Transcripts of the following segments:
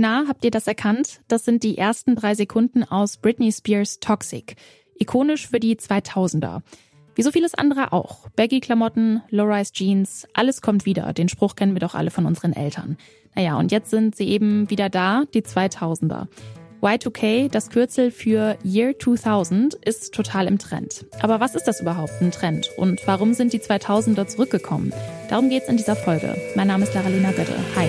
Na, habt ihr das erkannt? Das sind die ersten drei Sekunden aus Britney Spears Toxic. Ikonisch für die 2000er. Wie so vieles andere auch. Baggy-Klamotten, Low-Rise Jeans, alles kommt wieder. Den Spruch kennen wir doch alle von unseren Eltern. Naja, und jetzt sind sie eben wieder da, die 2000er. Y2K, das Kürzel für Year 2000, ist total im Trend. Aber was ist das überhaupt, ein Trend? Und warum sind die 2000er zurückgekommen? Darum geht's in dieser Folge. Mein Name ist Laralina Götte. Hi.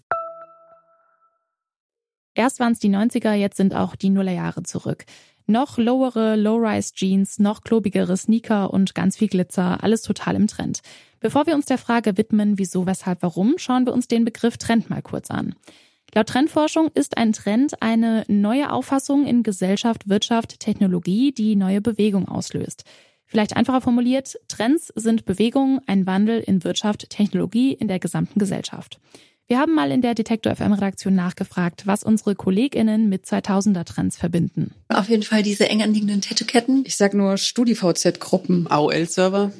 Erst waren es die 90er, jetzt sind auch die Nullerjahre zurück. Noch lowere Low-Rise-Jeans, noch klobigere Sneaker und ganz viel Glitzer, alles total im Trend. Bevor wir uns der Frage widmen, wieso, weshalb, warum, schauen wir uns den Begriff Trend mal kurz an. Laut Trendforschung ist ein Trend eine neue Auffassung in Gesellschaft, Wirtschaft, Technologie, die neue Bewegung auslöst. Vielleicht einfacher formuliert, Trends sind Bewegungen, ein Wandel in Wirtschaft, Technologie in der gesamten Gesellschaft. Wir haben mal in der Detektor FM Redaktion nachgefragt, was unsere KollegInnen mit 2000er Trends verbinden. Auf jeden Fall diese eng anliegenden Tattoo-Ketten. Ich sag nur StudiVZ-Gruppen. AOL-Server.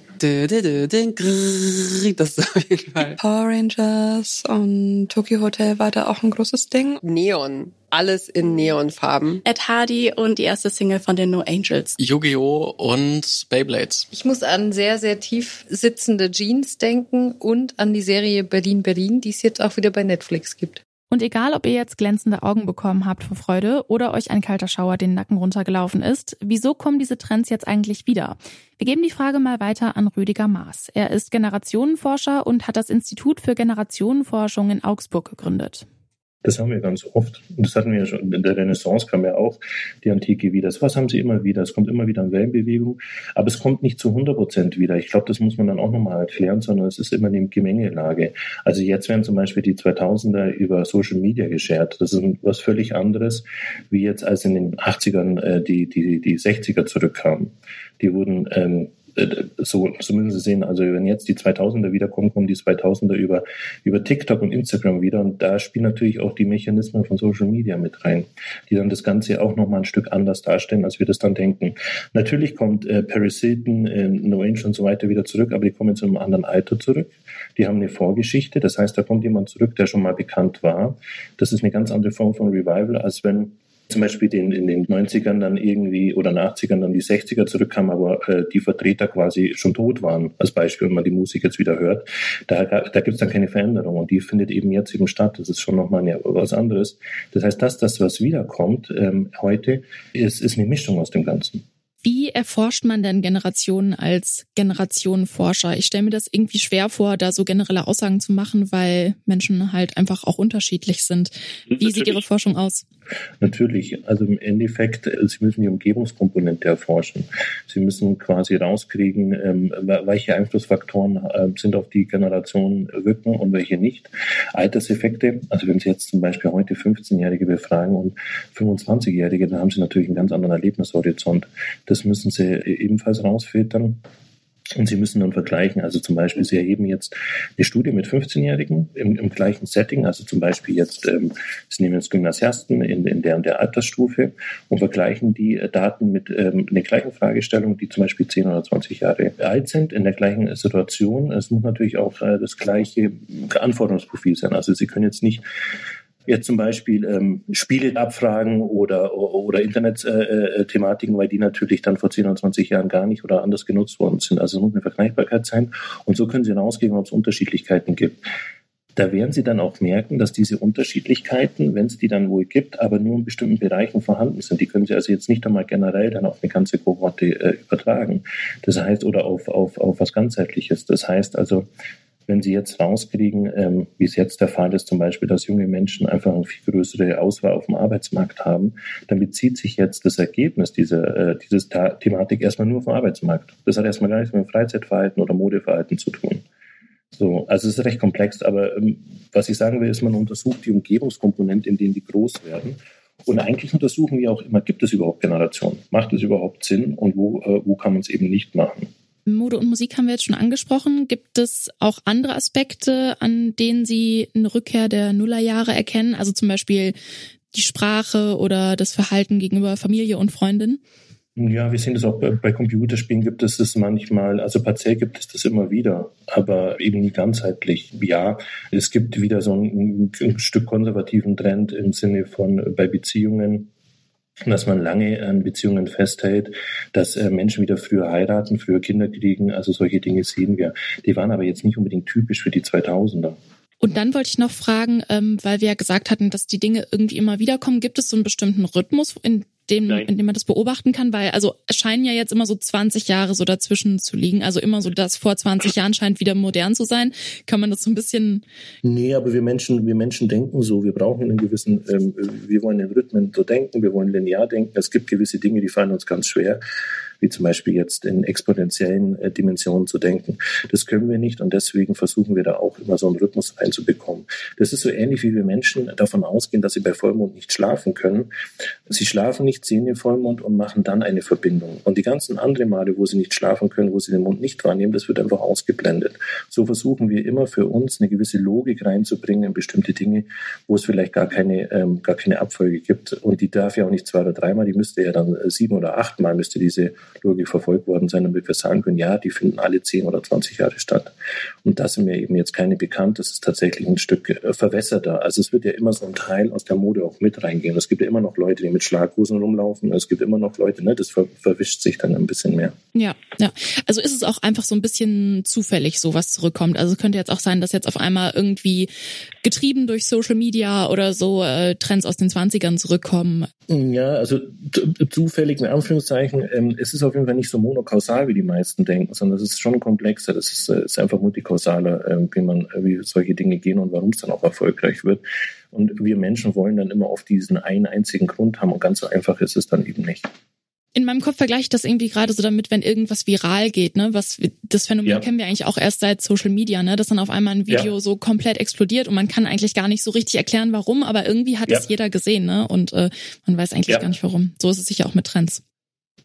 Das ist auf jeden Fall. Power Rangers und Tokyo Hotel war da auch ein großes Ding. Neon. Alles in Neonfarben. Ed Hardy und die erste Single von den No Angels. Yu-Gi-Oh! und Beyblades. Ich muss an sehr, sehr tief sitzende Jeans denken und an die Serie Berlin Berlin, die es jetzt auch wieder bei Netflix gibt. Und egal, ob ihr jetzt glänzende Augen bekommen habt vor Freude oder euch ein kalter Schauer den Nacken runtergelaufen ist, wieso kommen diese Trends jetzt eigentlich wieder? Wir geben die Frage mal weiter an Rüdiger Maas. Er ist Generationenforscher und hat das Institut für Generationenforschung in Augsburg gegründet. Das haben wir ganz oft. Und das hatten wir ja schon. In der Renaissance kam ja auch die Antike wieder. Das was haben sie immer wieder. Es kommt immer wieder eine Wellenbewegung. Aber es kommt nicht zu 100 Prozent wieder. Ich glaube, das muss man dann auch nochmal erklären, sondern es ist immer eine Gemengelage. Also jetzt werden zum Beispiel die 2000er über Social Media geshared. Das ist was völlig anderes, wie jetzt als in den 80ern äh, die, die, die 60er zurückkamen. Die wurden, ähm, äh, so, so müssen Sie sehen, also wenn jetzt die 2000er wiederkommen, kommen die 2000er über, über TikTok und Instagram wieder und da spielen natürlich auch die Mechanismen von Social Media mit rein, die dann das Ganze auch nochmal ein Stück anders darstellen, als wir das dann denken. Natürlich kommt äh, Paris Hilton, äh, No Angel und so weiter wieder zurück, aber die kommen zu einem anderen Alter zurück. Die haben eine Vorgeschichte, das heißt, da kommt jemand zurück, der schon mal bekannt war. Das ist eine ganz andere Form von Revival, als wenn zum Beispiel den, in den 90ern dann irgendwie oder 80ern dann die 60er zurückkamen, aber äh, die Vertreter quasi schon tot waren, als Beispiel, wenn man die Musik jetzt wieder hört. Da, da gibt es dann keine Veränderung und die findet eben jetzt eben statt. Das ist schon nochmal eine, was anderes. Das heißt, dass das, was wiederkommt ähm, heute, ist, ist eine Mischung aus dem Ganzen. Wie erforscht man denn Generationen als Generationenforscher? Ich stelle mir das irgendwie schwer vor, da so generelle Aussagen zu machen, weil Menschen halt einfach auch unterschiedlich sind. Wie Natürlich. sieht Ihre Forschung aus? Natürlich, also im Endeffekt, äh, Sie müssen die Umgebungskomponente erforschen. Sie müssen quasi rauskriegen, ähm, welche Einflussfaktoren äh, sind auf die Generation wirken und welche nicht. Alterseffekte, also wenn Sie jetzt zum Beispiel heute 15-Jährige befragen und 25-Jährige, dann haben Sie natürlich einen ganz anderen Erlebnishorizont. Das müssen Sie ebenfalls rausfiltern. Und Sie müssen dann vergleichen, also zum Beispiel, Sie erheben jetzt eine Studie mit 15-Jährigen im, im, gleichen Setting, also zum Beispiel jetzt, ähm, Sie nehmen jetzt Gymnasiasten in, in der und der Altersstufe und vergleichen die Daten mit ähm, der gleichen Fragestellung, die zum Beispiel 10 oder 20 Jahre alt sind, in der gleichen Situation. Es muss natürlich auch äh, das gleiche Anforderungsprofil sein. Also Sie können jetzt nicht jetzt zum Beispiel ähm, Spiele abfragen oder, oder Internet-Thematiken, äh, weil die natürlich dann vor 10 oder 20 Jahren gar nicht oder anders genutzt worden sind. Also es muss eine Vergleichbarkeit sein. Und so können Sie hinausgehen, ob es Unterschiedlichkeiten gibt. Da werden Sie dann auch merken, dass diese Unterschiedlichkeiten, wenn es die dann wohl gibt, aber nur in bestimmten Bereichen vorhanden sind. Die können Sie also jetzt nicht einmal generell dann auf eine ganze Kohorte äh, übertragen. Das heißt, oder auf, auf, auf was ganzheitliches. Das heißt also, wenn sie jetzt rauskriegen, ähm, wie es jetzt der Fall ist, zum Beispiel, dass junge Menschen einfach eine viel größere Auswahl auf dem Arbeitsmarkt haben, dann bezieht sich jetzt das Ergebnis dieser, äh, dieses Thematik erstmal nur auf den Arbeitsmarkt. Das hat erstmal gar nichts mit dem Freizeitverhalten oder Modeverhalten zu tun. So, also es ist recht komplex, aber ähm, was ich sagen will, ist, man untersucht die Umgebungskomponenten, in denen die groß werden. Und eigentlich untersuchen wir auch immer, gibt es überhaupt Generationen? Macht es überhaupt Sinn und wo, äh, wo kann man es eben nicht machen? Mode und Musik haben wir jetzt schon angesprochen. Gibt es auch andere Aspekte, an denen Sie eine Rückkehr der Nullerjahre erkennen? Also zum Beispiel die Sprache oder das Verhalten gegenüber Familie und Freundinnen? Ja, wir sehen das auch bei, Computerspielen gibt es das manchmal, also partiell gibt es das immer wieder, aber eben nie ganzheitlich. Ja, es gibt wieder so ein, ein Stück konservativen Trend im Sinne von bei Beziehungen, dass man lange an Beziehungen festhält, dass äh, Menschen wieder früher heiraten, früher Kinder kriegen, also solche Dinge sehen wir. Die waren aber jetzt nicht unbedingt typisch für die 2000er. Und dann wollte ich noch fragen, ähm, weil wir ja gesagt hatten, dass die Dinge irgendwie immer wieder kommen, gibt es so einen bestimmten Rhythmus, in dem, in dem man das beobachten kann? Weil, also es scheinen ja jetzt immer so 20 Jahre so dazwischen zu liegen. Also immer so, dass vor 20 Jahren scheint wieder modern zu sein. Kann man das so ein bisschen. Nee, aber wir Menschen, wir Menschen denken so. Wir brauchen einen gewissen, ähm, wir wollen in Rhythmen so denken, wir wollen linear denken. Es gibt gewisse Dinge, die fallen uns ganz schwer wie zum Beispiel jetzt in exponentiellen äh, Dimensionen zu denken. Das können wir nicht und deswegen versuchen wir da auch immer so einen Rhythmus reinzubekommen. Das ist so ähnlich, wie wir Menschen davon ausgehen, dass sie bei Vollmond nicht schlafen können. Sie schlafen nicht, sehen den Vollmond und machen dann eine Verbindung. Und die ganzen anderen Male, wo sie nicht schlafen können, wo sie den Mond nicht wahrnehmen, das wird einfach ausgeblendet. So versuchen wir immer für uns eine gewisse Logik reinzubringen in bestimmte Dinge, wo es vielleicht gar keine, ähm, gar keine Abfolge gibt. Und die darf ja auch nicht zwei oder dreimal, die müsste ja dann äh, sieben oder achtmal müsste diese Logik verfolgt worden sein, damit wir sagen können, ja, die finden alle 10 oder 20 Jahre statt. Und da sind mir eben jetzt keine bekannt. Das ist tatsächlich ein Stück äh, verwässerter. Also es wird ja immer so ein Teil aus der Mode auch mit reingehen. Es gibt ja immer noch Leute, die mit Schlaghosen rumlaufen. Es gibt immer noch Leute, ne, das ver verwischt sich dann ein bisschen mehr. Ja, ja. Also ist es auch einfach so ein bisschen zufällig, so was zurückkommt. Also es könnte jetzt auch sein, dass jetzt auf einmal irgendwie getrieben durch Social Media oder so äh, Trends aus den 20ern zurückkommen. Ja, also zufällig in Anführungszeichen. Ähm, es ist auf jeden Fall nicht so monokausal, wie die meisten denken, sondern es ist schon komplexer. Das ist, äh, ist einfach multikausaler, äh, wie man, wie solche Dinge gehen und warum es dann auch erfolgreich wird. Und wir Menschen wollen dann immer auf diesen einen einzigen Grund haben und ganz so einfach ist es dann eben nicht in meinem Kopf vergleiche ich das irgendwie gerade so damit, wenn irgendwas viral geht, ne? Was das Phänomen ja. kennen wir eigentlich auch erst seit Social Media, ne? Dass dann auf einmal ein Video ja. so komplett explodiert und man kann eigentlich gar nicht so richtig erklären, warum, aber irgendwie hat ja. es jeder gesehen, ne? Und äh, man weiß eigentlich gar nicht warum. So ist es sicher auch mit Trends.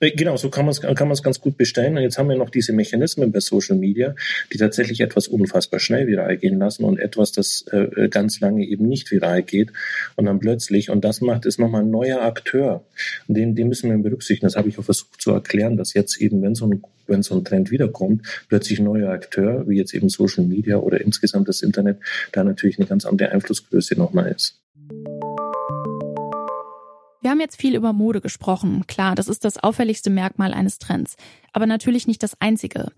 Äh, genau, so kann man es kann man's ganz gut bestellen. Und jetzt haben wir noch diese Mechanismen bei Social Media, die tatsächlich etwas unfassbar schnell viral gehen lassen und etwas, das äh, ganz lange eben nicht viral geht und dann plötzlich, und das macht, ist nochmal ein neuer Akteur. Den, den müssen wir berücksichtigen. Das habe ich auch versucht zu erklären, dass jetzt eben, wenn so ein, wenn so ein Trend wiederkommt, plötzlich neuer Akteur, wie jetzt eben Social Media oder insgesamt das Internet, da natürlich eine ganz andere Einflussgröße nochmal ist. Wir haben jetzt viel über Mode gesprochen. Klar, das ist das auffälligste Merkmal eines Trends. Aber natürlich nicht das einzige.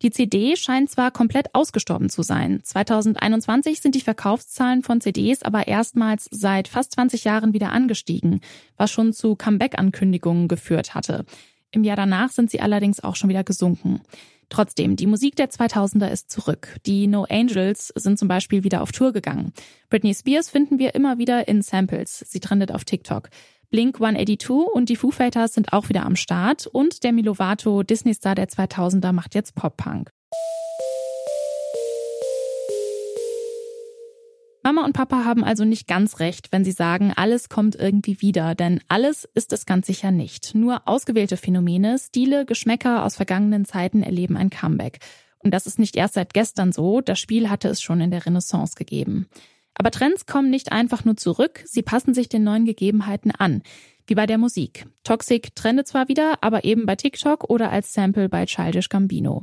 Die CD scheint zwar komplett ausgestorben zu sein. 2021 sind die Verkaufszahlen von CDs aber erstmals seit fast 20 Jahren wieder angestiegen, was schon zu Comeback-Ankündigungen geführt hatte. Im Jahr danach sind sie allerdings auch schon wieder gesunken. Trotzdem, die Musik der 2000er ist zurück. Die No Angels sind zum Beispiel wieder auf Tour gegangen. Britney Spears finden wir immer wieder in Samples. Sie trendet auf TikTok. Blink 182 und die Foo Fighters sind auch wieder am Start und der Milovato Disney-Star der 2000er macht jetzt Pop-Punk. Mama und Papa haben also nicht ganz recht, wenn sie sagen, alles kommt irgendwie wieder, denn alles ist es ganz sicher nicht. Nur ausgewählte Phänomene, Stile, Geschmäcker aus vergangenen Zeiten erleben ein Comeback. Und das ist nicht erst seit gestern so, das Spiel hatte es schon in der Renaissance gegeben. Aber Trends kommen nicht einfach nur zurück, sie passen sich den neuen Gegebenheiten an. Wie bei der Musik. Toxic trendet zwar wieder, aber eben bei TikTok oder als Sample bei Childish Gambino.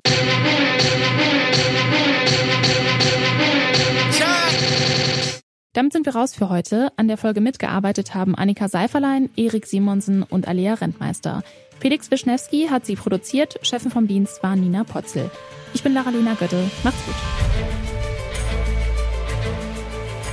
Damit sind wir raus für heute. An der Folge mitgearbeitet haben Annika Seiferlein, Erik Simonsen und Alea Rentmeister. Felix Wischnewski hat sie produziert, Chefin vom Dienst war Nina Potzel. Ich bin Laralina Götte. Macht's gut.